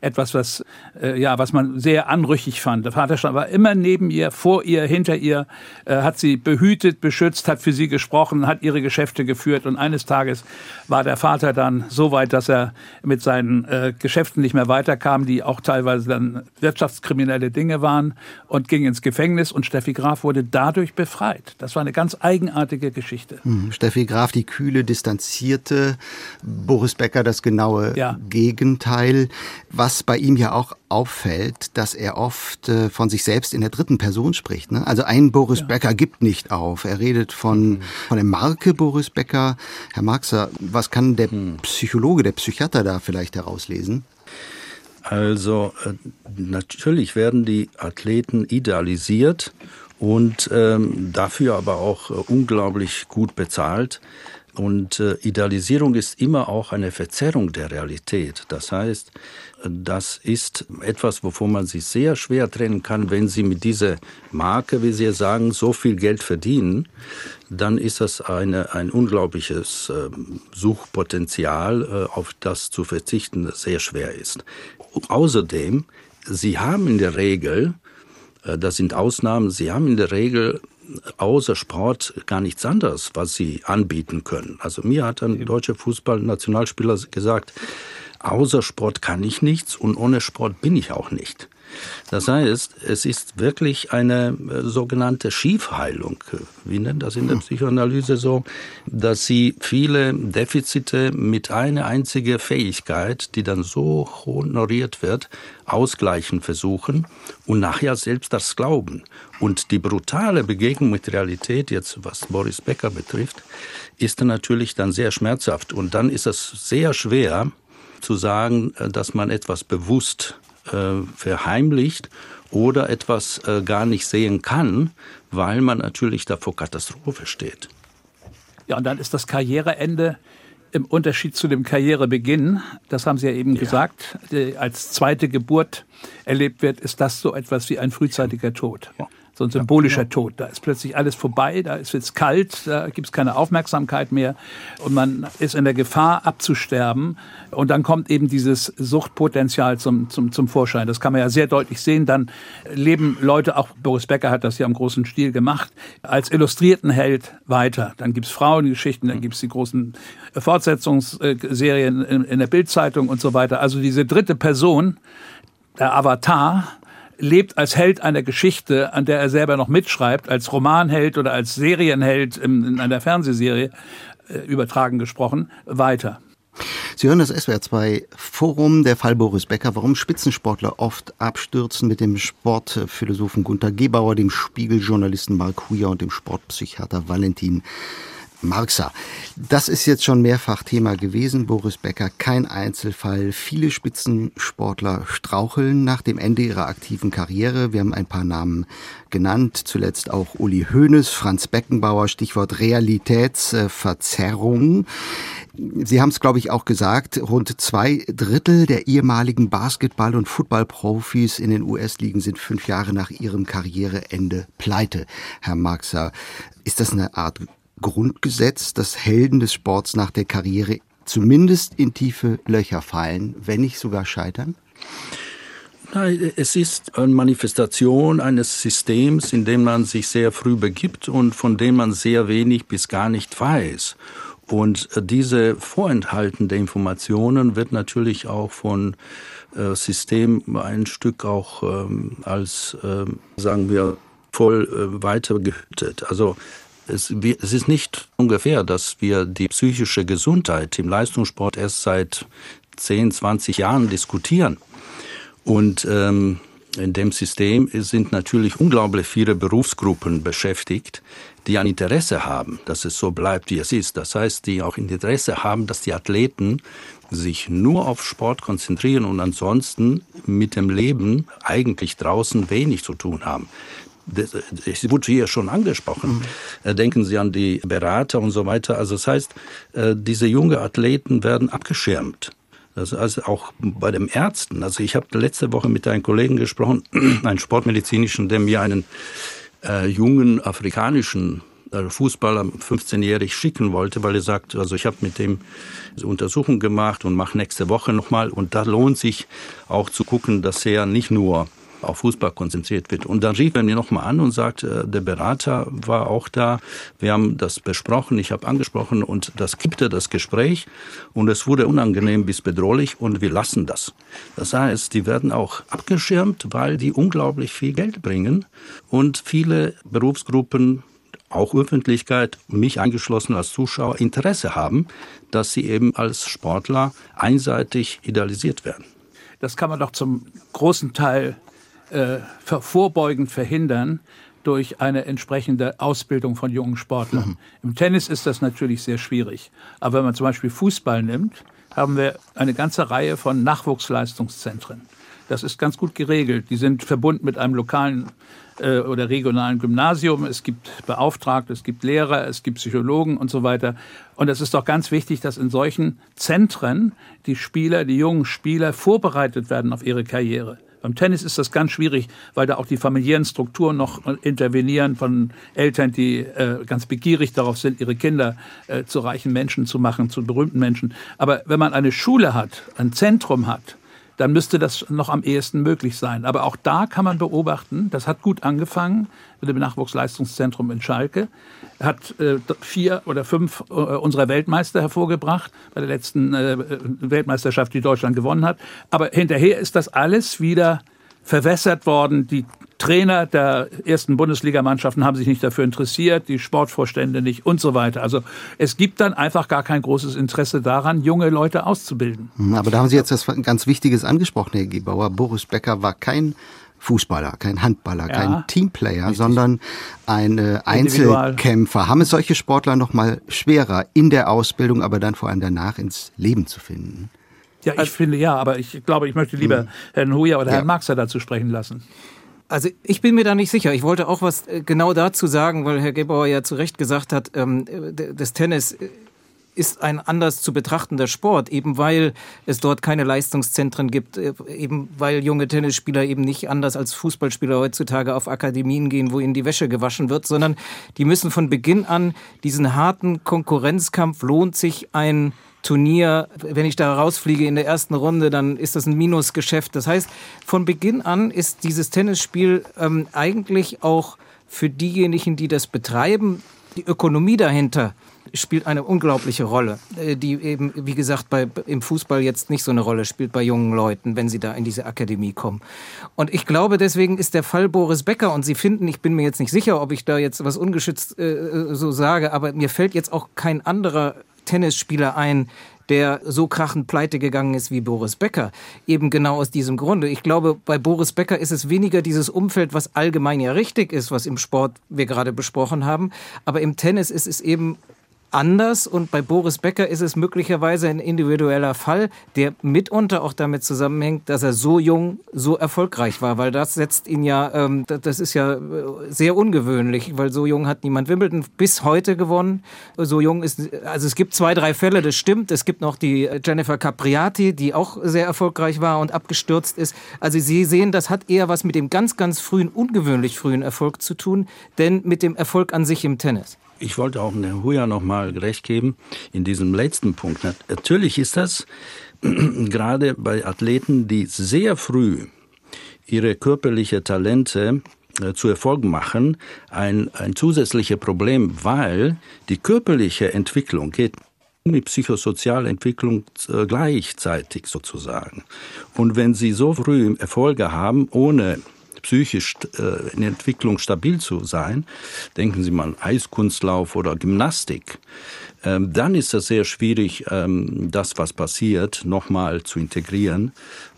etwas, was, äh, ja, was man sehr anrüchig fand. Der Vater stand, war immer neben ihr, vor ihr, hinter ihr, äh, hat sie behütet, beschützt, hat für sie gesprochen, hat ihre Geschäfte geführt. Und eines Tages war der Vater dann so weit, dass er mit seinen äh, Geschäften nicht mehr weiterkam, die auch teilweise dann wirtschaftskriminelle Dinge waren und ging ins Gefängnis. Und Steffi Graf wurde dadurch befreit. Das war eine ganz eigenartige Geschichte. Hm. Steffi Graf, die kühle, distanzierte, Boris Becker, das genaue ja. Gegenteil. Was bei ihm ja auch auffällt, dass er oft äh, von sich selbst in der dritten Person spricht. Ne? Also ein Boris ja. Becker gibt nicht auf. Er redet von, mhm. von der Marke Boris Becker. Herr Marxer, was kann der mhm. Psychologe, der Psychiater da vielleicht herauslesen? Also äh, natürlich werden die Athleten idealisiert und ähm, dafür aber auch äh, unglaublich gut bezahlt. Und äh, Idealisierung ist immer auch eine Verzerrung der Realität. Das heißt, das ist etwas, wovon man sich sehr schwer trennen kann, wenn Sie mit dieser Marke, wie Sie sagen, so viel Geld verdienen, dann ist das eine, ein unglaubliches äh, Suchpotenzial, äh, auf das zu verzichten sehr schwer ist. Außerdem, Sie haben in der Regel, äh, das sind Ausnahmen, Sie haben in der Regel außer Sport gar nichts anderes, was sie anbieten können. Also mir hat ein deutscher Fußballnationalspieler gesagt, außer Sport kann ich nichts und ohne Sport bin ich auch nicht. Das heißt, es ist wirklich eine äh, sogenannte Schiefheilung. Wir nennen das in der hm. Psychoanalyse so, dass sie viele Defizite mit einer einzigen Fähigkeit, die dann so honoriert wird, ausgleichen versuchen und nachher selbst das glauben. Und die brutale Begegnung mit Realität, jetzt was Boris Becker betrifft, ist natürlich dann sehr schmerzhaft. Und dann ist es sehr schwer zu sagen, äh, dass man etwas bewusst äh, verheimlicht oder etwas äh, gar nicht sehen kann, weil man natürlich da vor Katastrophe steht. Ja, und dann ist das Karriereende im Unterschied zu dem Karrierebeginn, das haben Sie ja eben ja. gesagt, als zweite Geburt erlebt wird, ist das so etwas wie ein frühzeitiger Tod. Ja so ein symbolischer genau. Tod. Da ist plötzlich alles vorbei, da ist jetzt kalt, da gibt es keine Aufmerksamkeit mehr und man ist in der Gefahr abzusterben. Und dann kommt eben dieses Suchtpotenzial zum, zum, zum Vorschein. Das kann man ja sehr deutlich sehen. Dann leben Leute, auch Boris Becker hat das ja im großen Stil gemacht, als illustrierten Held weiter. Dann gibt es Frauengeschichten, dann gibt es die großen Fortsetzungsserien in, in der Bildzeitung und so weiter. Also diese dritte Person, der Avatar, lebt als Held einer Geschichte, an der er selber noch mitschreibt, als Romanheld oder als Serienheld in, einer Fernsehserie, äh, übertragen gesprochen, weiter. Sie hören das SWR2 Forum, der Fall Boris Becker, warum Spitzensportler oft abstürzen mit dem Sportphilosophen Gunter Gebauer, dem Spiegeljournalisten Mark Huyer und dem Sportpsychiater Valentin Marxa. Das ist jetzt schon mehrfach Thema gewesen, Boris Becker. Kein Einzelfall. Viele Spitzensportler straucheln nach dem Ende ihrer aktiven Karriere. Wir haben ein paar Namen genannt. Zuletzt auch Uli Hoeneß, Franz Beckenbauer, Stichwort Realitätsverzerrung. Sie haben es, glaube ich, auch gesagt, rund zwei Drittel der ehemaligen Basketball- und Footballprofis in den US-Ligen sind fünf Jahre nach ihrem Karriereende pleite. Herr Marxer, ist das eine Art Grundgesetz, dass Helden des Sports nach der Karriere zumindest in tiefe Löcher fallen, wenn nicht sogar scheitern? Nein, es ist eine Manifestation eines Systems, in dem man sich sehr früh begibt und von dem man sehr wenig bis gar nicht weiß. Und diese vorenthaltende Informationen wird natürlich auch von äh, System ein Stück auch ähm, als, äh, sagen wir, voll äh, weiter gehütet. Also es, es ist nicht ungefähr, dass wir die psychische Gesundheit im Leistungssport erst seit 10, 20 Jahren diskutieren. Und ähm, in dem System sind natürlich unglaublich viele Berufsgruppen beschäftigt, die ein Interesse haben, dass es so bleibt, wie es ist. Das heißt, die auch Interesse haben, dass die Athleten sich nur auf Sport konzentrieren und ansonsten mit dem Leben eigentlich draußen wenig zu tun haben es wurde hier schon angesprochen. Mhm. Denken Sie an die Berater und so weiter. Also das heißt, äh, diese jungen Athleten werden abgeschirmt. Das also auch bei den Ärzten. Also ich habe letzte Woche mit einem Kollegen gesprochen, einen sportmedizinischen, der mir einen äh, jungen afrikanischen äh, Fußballer 15-jährig schicken wollte, weil er sagt, also ich habe mit dem Untersuchung gemacht und mache nächste Woche nochmal und da lohnt sich auch zu gucken, dass er nicht nur auf Fußball konzentriert wird. Und dann rief er mir nochmal an und sagte, der Berater war auch da. Wir haben das besprochen, ich habe angesprochen und das kippte das Gespräch und es wurde unangenehm bis bedrohlich und wir lassen das. Das heißt, die werden auch abgeschirmt, weil die unglaublich viel Geld bringen und viele Berufsgruppen auch Öffentlichkeit, mich eingeschlossen als Zuschauer, Interesse haben, dass sie eben als Sportler einseitig idealisiert werden. Das kann man doch zum großen Teil äh, vorbeugend verhindern durch eine entsprechende Ausbildung von jungen Sportlern. Mhm. Im Tennis ist das natürlich sehr schwierig. Aber wenn man zum Beispiel Fußball nimmt, haben wir eine ganze Reihe von Nachwuchsleistungszentren. Das ist ganz gut geregelt. Die sind verbunden mit einem lokalen äh, oder regionalen Gymnasium. Es gibt Beauftragte, es gibt Lehrer, es gibt Psychologen und so weiter. Und es ist doch ganz wichtig, dass in solchen Zentren die Spieler, die jungen Spieler vorbereitet werden auf ihre Karriere. Beim Tennis ist das ganz schwierig, weil da auch die familiären Strukturen noch intervenieren von Eltern, die äh, ganz begierig darauf sind, ihre Kinder äh, zu reichen Menschen zu machen, zu berühmten Menschen. Aber wenn man eine Schule hat, ein Zentrum hat, dann müsste das noch am ehesten möglich sein. Aber auch da kann man beobachten, das hat gut angefangen mit dem Nachwuchsleistungszentrum in Schalke. Hat äh, vier oder fünf äh, unserer Weltmeister hervorgebracht bei der letzten äh, Weltmeisterschaft, die Deutschland gewonnen hat. Aber hinterher ist das alles wieder verwässert worden. Die Trainer der ersten Bundesligamannschaften haben sich nicht dafür interessiert, die Sportvorstände nicht und so weiter. Also es gibt dann einfach gar kein großes Interesse daran, junge Leute auszubilden. Aber da haben Sie jetzt das ganz Wichtiges angesprochen, Herr Gebauer. Boris Becker war kein Fußballer, kein Handballer, ja, kein Teamplayer, richtig. sondern ein äh, Einzelkämpfer. Haben es solche Sportler noch mal schwerer in der Ausbildung, aber dann vor allem danach ins Leben zu finden? Ja, ich also, finde ja, aber ich glaube, ich möchte lieber hm. Herrn Huja oder ja. Herrn Marxer dazu sprechen lassen. Also ich bin mir da nicht sicher. Ich wollte auch was äh, genau dazu sagen, weil Herr Gebauer ja zu Recht gesagt hat, ähm, das Tennis ist ein anders zu betrachtender Sport, eben weil es dort keine Leistungszentren gibt, äh, eben weil junge Tennisspieler eben nicht anders als Fußballspieler heutzutage auf Akademien gehen, wo ihnen die Wäsche gewaschen wird, sondern die müssen von Beginn an diesen harten Konkurrenzkampf lohnt sich ein Turnier, wenn ich da rausfliege in der ersten Runde, dann ist das ein Minusgeschäft. Das heißt, von Beginn an ist dieses Tennisspiel ähm, eigentlich auch für diejenigen, die das betreiben, die Ökonomie dahinter spielt eine unglaubliche Rolle, äh, die eben, wie gesagt, bei, im Fußball jetzt nicht so eine Rolle spielt bei jungen Leuten, wenn sie da in diese Akademie kommen. Und ich glaube, deswegen ist der Fall Boris Becker, und Sie finden, ich bin mir jetzt nicht sicher, ob ich da jetzt was ungeschützt äh, äh so sage, aber mir fällt jetzt auch kein anderer Tennisspieler ein, der so krachend pleite gegangen ist wie Boris Becker. Eben genau aus diesem Grunde. Ich glaube, bei Boris Becker ist es weniger dieses Umfeld, was allgemein ja richtig ist, was im Sport wir gerade besprochen haben. Aber im Tennis ist es eben anders und bei Boris Becker ist es möglicherweise ein individueller Fall, der mitunter auch damit zusammenhängt, dass er so jung so erfolgreich war, weil das setzt ihn ja, ähm, das ist ja äh, sehr ungewöhnlich, weil so jung hat niemand Wimbledon bis heute gewonnen. So jung ist, also es gibt zwei, drei Fälle, das stimmt. Es gibt noch die Jennifer Capriati, die auch sehr erfolgreich war und abgestürzt ist. Also Sie sehen, das hat eher was mit dem ganz, ganz frühen, ungewöhnlich frühen Erfolg zu tun, denn mit dem Erfolg an sich im Tennis ich wollte auch Herrn Huja noch mal recht geben in diesem letzten Punkt. Natürlich ist das gerade bei Athleten, die sehr früh ihre körperliche Talente äh, zu Erfolg machen, ein, ein zusätzliches Problem, weil die körperliche Entwicklung geht mit psychosozialer Entwicklung äh, gleichzeitig sozusagen. Und wenn Sie so früh Erfolge haben, ohne psychisch äh, in Entwicklung stabil zu sein, denken Sie mal Eiskunstlauf oder Gymnastik, ähm, dann ist es sehr schwierig, ähm, das, was passiert, nochmal zu integrieren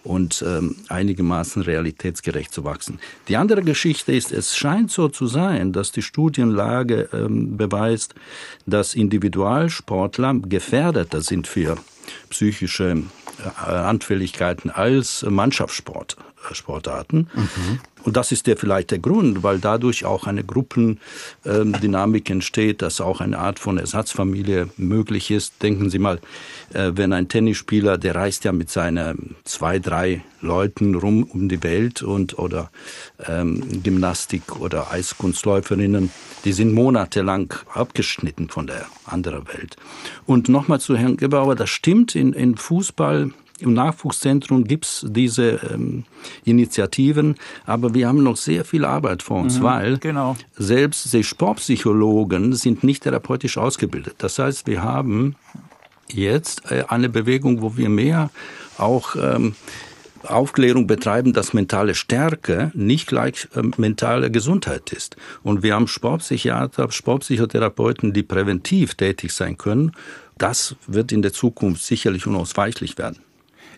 und ähm, einigermaßen realitätsgerecht zu wachsen. Die andere Geschichte ist, es scheint so zu sein, dass die Studienlage beweist, dass Individualsportler gefährdeter sind für psychische äh, Anfälligkeiten als Mannschaftssportarten. Mhm. Und das ist der vielleicht der Grund, weil dadurch auch eine Gruppendynamik entsteht, dass auch eine Art von Ersatzfamilie möglich ist. Denken Sie mal, äh, wenn ein Tennisspieler, der reist ja mit seinen zwei, drei Leuten rum um die Welt und oder ähm, Gymnastik oder Eiskunstläuferinnen, die sind monatelang abgeschnitten von der anderen Welt. Und nochmal zu Herrn Gebauer, das stimmt in, in Fußball im Nachwuchszentrum gibt es diese ähm, Initiativen, aber wir haben noch sehr viel Arbeit vor uns, mhm, weil genau. selbst die Sportpsychologen sind nicht therapeutisch ausgebildet. Das heißt, wir haben jetzt äh, eine Bewegung, wo wir mehr auch ähm, Aufklärung betreiben, dass mentale Stärke nicht gleich äh, mentale Gesundheit ist. Und wir haben Sportpsychiater, Sportpsychotherapeuten, die präventiv tätig sein können. Das wird in der Zukunft sicherlich unausweichlich werden.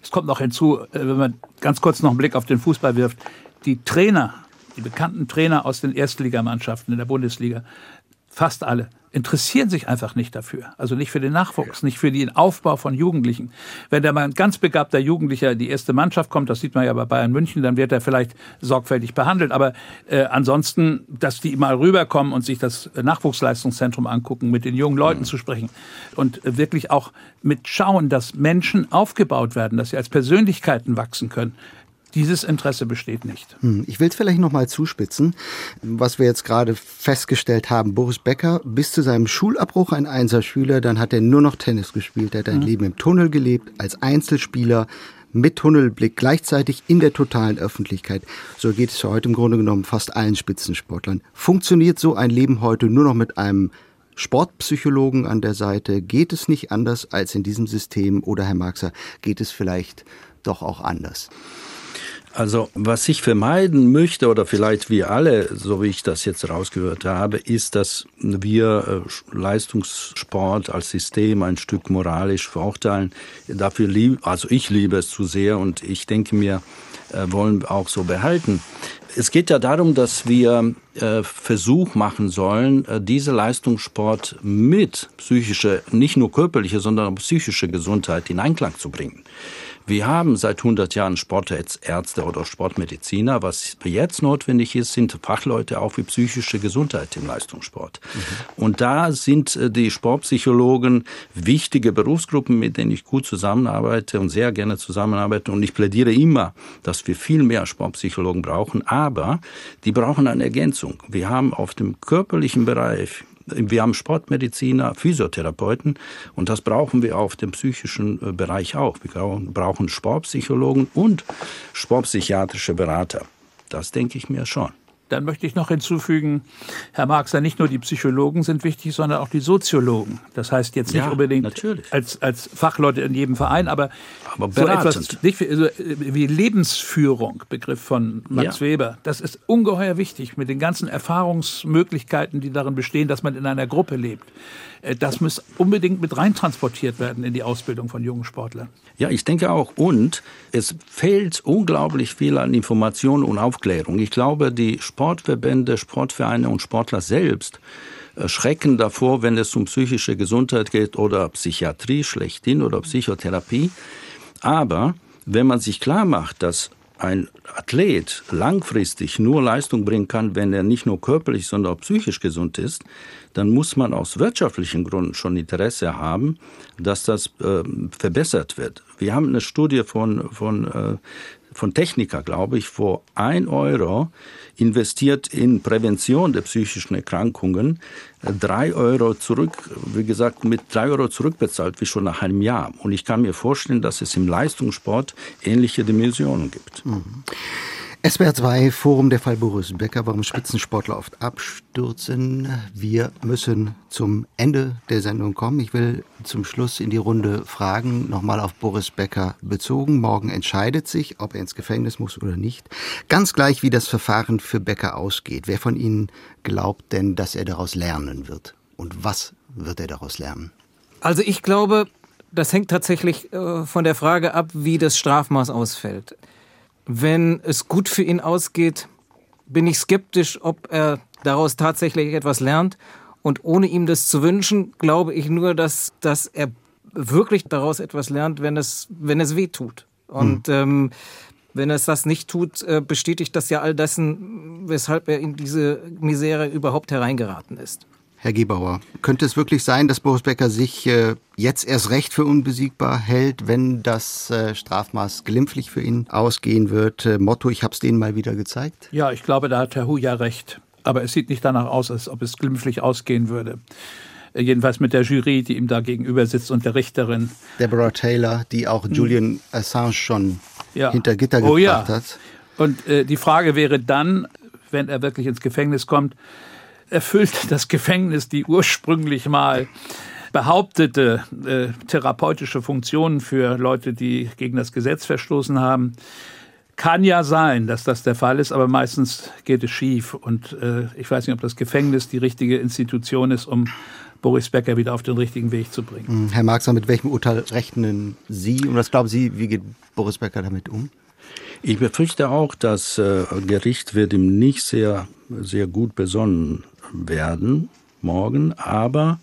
Es kommt noch hinzu, äh, wenn man ganz kurz noch einen Blick auf den Fußball wirft, die Trainer, die bekannten Trainer aus den Erstligamannschaften in der Bundesliga, fast alle, interessieren sich einfach nicht dafür. Also nicht für den Nachwuchs, nicht für den Aufbau von Jugendlichen. Wenn da mal ein ganz begabter Jugendlicher in die erste Mannschaft kommt, das sieht man ja bei Bayern München, dann wird er vielleicht sorgfältig behandelt. Aber äh, ansonsten, dass die mal rüberkommen und sich das Nachwuchsleistungszentrum angucken, mit den jungen Leuten mhm. zu sprechen und wirklich auch mit schauen, dass Menschen aufgebaut werden, dass sie als Persönlichkeiten wachsen können. Dieses Interesse besteht nicht. Hm, ich will es vielleicht noch mal zuspitzen, was wir jetzt gerade festgestellt haben. Boris Becker, bis zu seinem Schulabbruch ein Einserschüler, dann hat er nur noch Tennis gespielt. Er hat ein mhm. Leben im Tunnel gelebt, als Einzelspieler, mit Tunnelblick, gleichzeitig in der totalen Öffentlichkeit. So geht es heute im Grunde genommen fast allen Spitzensportlern. Funktioniert so ein Leben heute nur noch mit einem Sportpsychologen an der Seite? Geht es nicht anders als in diesem System? Oder, Herr Marxer, geht es vielleicht doch auch anders? Also was ich vermeiden möchte oder vielleicht wir alle, so wie ich das jetzt rausgehört habe, ist, dass wir äh, Leistungssport als System ein Stück moralisch verurteilen. Dafür lieb, also ich liebe es zu sehr und ich denke mir, äh, wollen auch so behalten. Es geht ja darum, dass wir äh, Versuch machen sollen, diese Leistungssport mit psychischer, nicht nur körperliche, sondern auch psychische Gesundheit in Einklang zu bringen. Wir haben seit 100 Jahren Sportärzte oder Sportmediziner. Was jetzt notwendig ist, sind Fachleute auch für psychische Gesundheit im Leistungssport. Mhm. Und da sind äh, die Sportpsychologen wichtige Berufsgruppen, mit denen ich gut zusammenarbeite und sehr gerne zusammenarbeite. Und ich plädiere immer, dass wir viel mehr Sportpsychologen brauchen. Aber die brauchen eine Ergänzung. Wir haben auf dem körperlichen Bereich wir haben Sportmediziner, Physiotherapeuten und das brauchen wir auf dem psychischen äh, Bereich auch. Wir brauchen Sportpsychologen und sportpsychiatrische Berater. Das denke ich mir schon. Dann möchte ich noch hinzufügen, Herr Marxer, nicht nur die Psychologen sind wichtig, sondern auch die Soziologen. Das heißt jetzt nicht ja, unbedingt als, als Fachleute in jedem Verein, aber, aber so etwas nicht wie Lebensführung, Begriff von Max ja. Weber. Das ist ungeheuer wichtig mit den ganzen Erfahrungsmöglichkeiten, die darin bestehen, dass man in einer Gruppe lebt. Äh, das muss unbedingt mit reintransportiert werden in die Ausbildung von jungen Sportlern. Ja, ich denke auch. Und es fehlt unglaublich viel an Information und Aufklärung. Ich glaube, die Sportverbände, Sportvereine und Sportler selbst äh, schrecken davor, wenn es um psychische Gesundheit geht oder Psychiatrie schlechthin oder Psychotherapie. Aber wenn man sich klar macht, dass ein Athlet langfristig nur Leistung bringen kann, wenn er nicht nur körperlich, sondern auch psychisch gesund ist, dann muss man aus wirtschaftlichen Gründen schon Interesse haben, dass das äh, verbessert wird. Wir haben eine Studie von, von, äh, von Techniker, glaube ich, wo ein Euro investiert in Prävention der psychischen Erkrankungen, äh, drei Euro zurück, wie gesagt, mit drei Euro zurückbezahlt, wie schon nach einem Jahr. Und ich kann mir vorstellen, dass es im Leistungssport ähnliche Dimensionen gibt. Mhm. SWR 2 Forum der Fall Boris Becker, warum Spitzensportler oft abstürzen. Wir müssen zum Ende der Sendung kommen. Ich will zum Schluss in die Runde fragen, nochmal auf Boris Becker bezogen. Morgen entscheidet sich, ob er ins Gefängnis muss oder nicht. Ganz gleich, wie das Verfahren für Becker ausgeht. Wer von Ihnen glaubt denn, dass er daraus lernen wird? Und was wird er daraus lernen? Also ich glaube, das hängt tatsächlich äh, von der Frage ab, wie das Strafmaß ausfällt. Wenn es gut für ihn ausgeht, bin ich skeptisch, ob er daraus tatsächlich etwas lernt. Und ohne ihm das zu wünschen, glaube ich nur, dass, dass er wirklich daraus etwas lernt, wenn es, wenn es weh tut. Und hm. ähm, wenn es das nicht tut, äh, bestätigt das ja all dessen, weshalb er in diese Misere überhaupt hereingeraten ist. Herr Gebauer, könnte es wirklich sein, dass Boris Becker sich äh, jetzt erst recht für unbesiegbar hält, wenn das äh, Strafmaß glimpflich für ihn ausgehen wird? Äh, Motto, ich habe es denen mal wieder gezeigt? Ja, ich glaube, da hat Herr Hu ja recht. Aber es sieht nicht danach aus, als ob es glimpflich ausgehen würde. Jedenfalls mit der Jury, die ihm da gegenüber sitzt und der Richterin. Deborah Taylor, die auch hm. Julian Assange schon ja. hinter Gitter gebracht oh, ja. hat. Und äh, die Frage wäre dann, wenn er wirklich ins Gefängnis kommt, erfüllt das Gefängnis die ursprünglich mal behauptete äh, therapeutische Funktionen für Leute, die gegen das Gesetz verstoßen haben. Kann ja sein, dass das der Fall ist, aber meistens geht es schief. Und äh, ich weiß nicht, ob das Gefängnis die richtige Institution ist, um Boris Becker wieder auf den richtigen Weg zu bringen. Hm, Herr Marxer, mit welchem Urteil rechnen Sie und was glauben Sie, wie geht Boris Becker damit um? Ich befürchte auch, das äh, Gericht wird ihm nicht sehr, sehr gut besonnen werden morgen, aber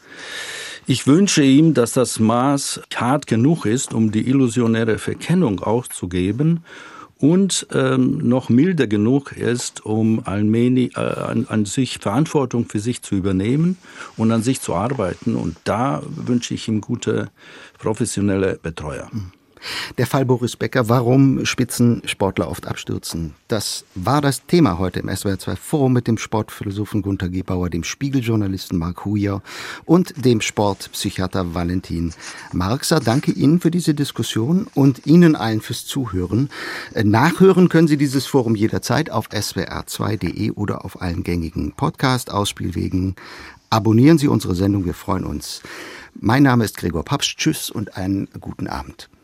ich wünsche ihm, dass das Maß hart genug ist, um die illusionäre Verkennung auszugeben und ähm, noch milder genug ist, um allmählich, äh, an, an, sich Verantwortung für sich zu übernehmen und an sich zu arbeiten. Und da wünsche ich ihm gute professionelle Betreuer. Der Fall Boris Becker, warum Spitzensportler oft abstürzen. Das war das Thema heute im SWR2 Forum mit dem Sportphilosophen Gunter Gebauer, dem Spiegeljournalisten Mark Huyer und dem Sportpsychiater Valentin Marxer. Danke Ihnen für diese Diskussion und Ihnen allen fürs Zuhören. Äh, nachhören können Sie dieses Forum jederzeit auf swr2.de oder auf allen gängigen Podcast-Ausspielwegen. Abonnieren Sie unsere Sendung, wir freuen uns. Mein Name ist Gregor Papst. Tschüss und einen guten Abend.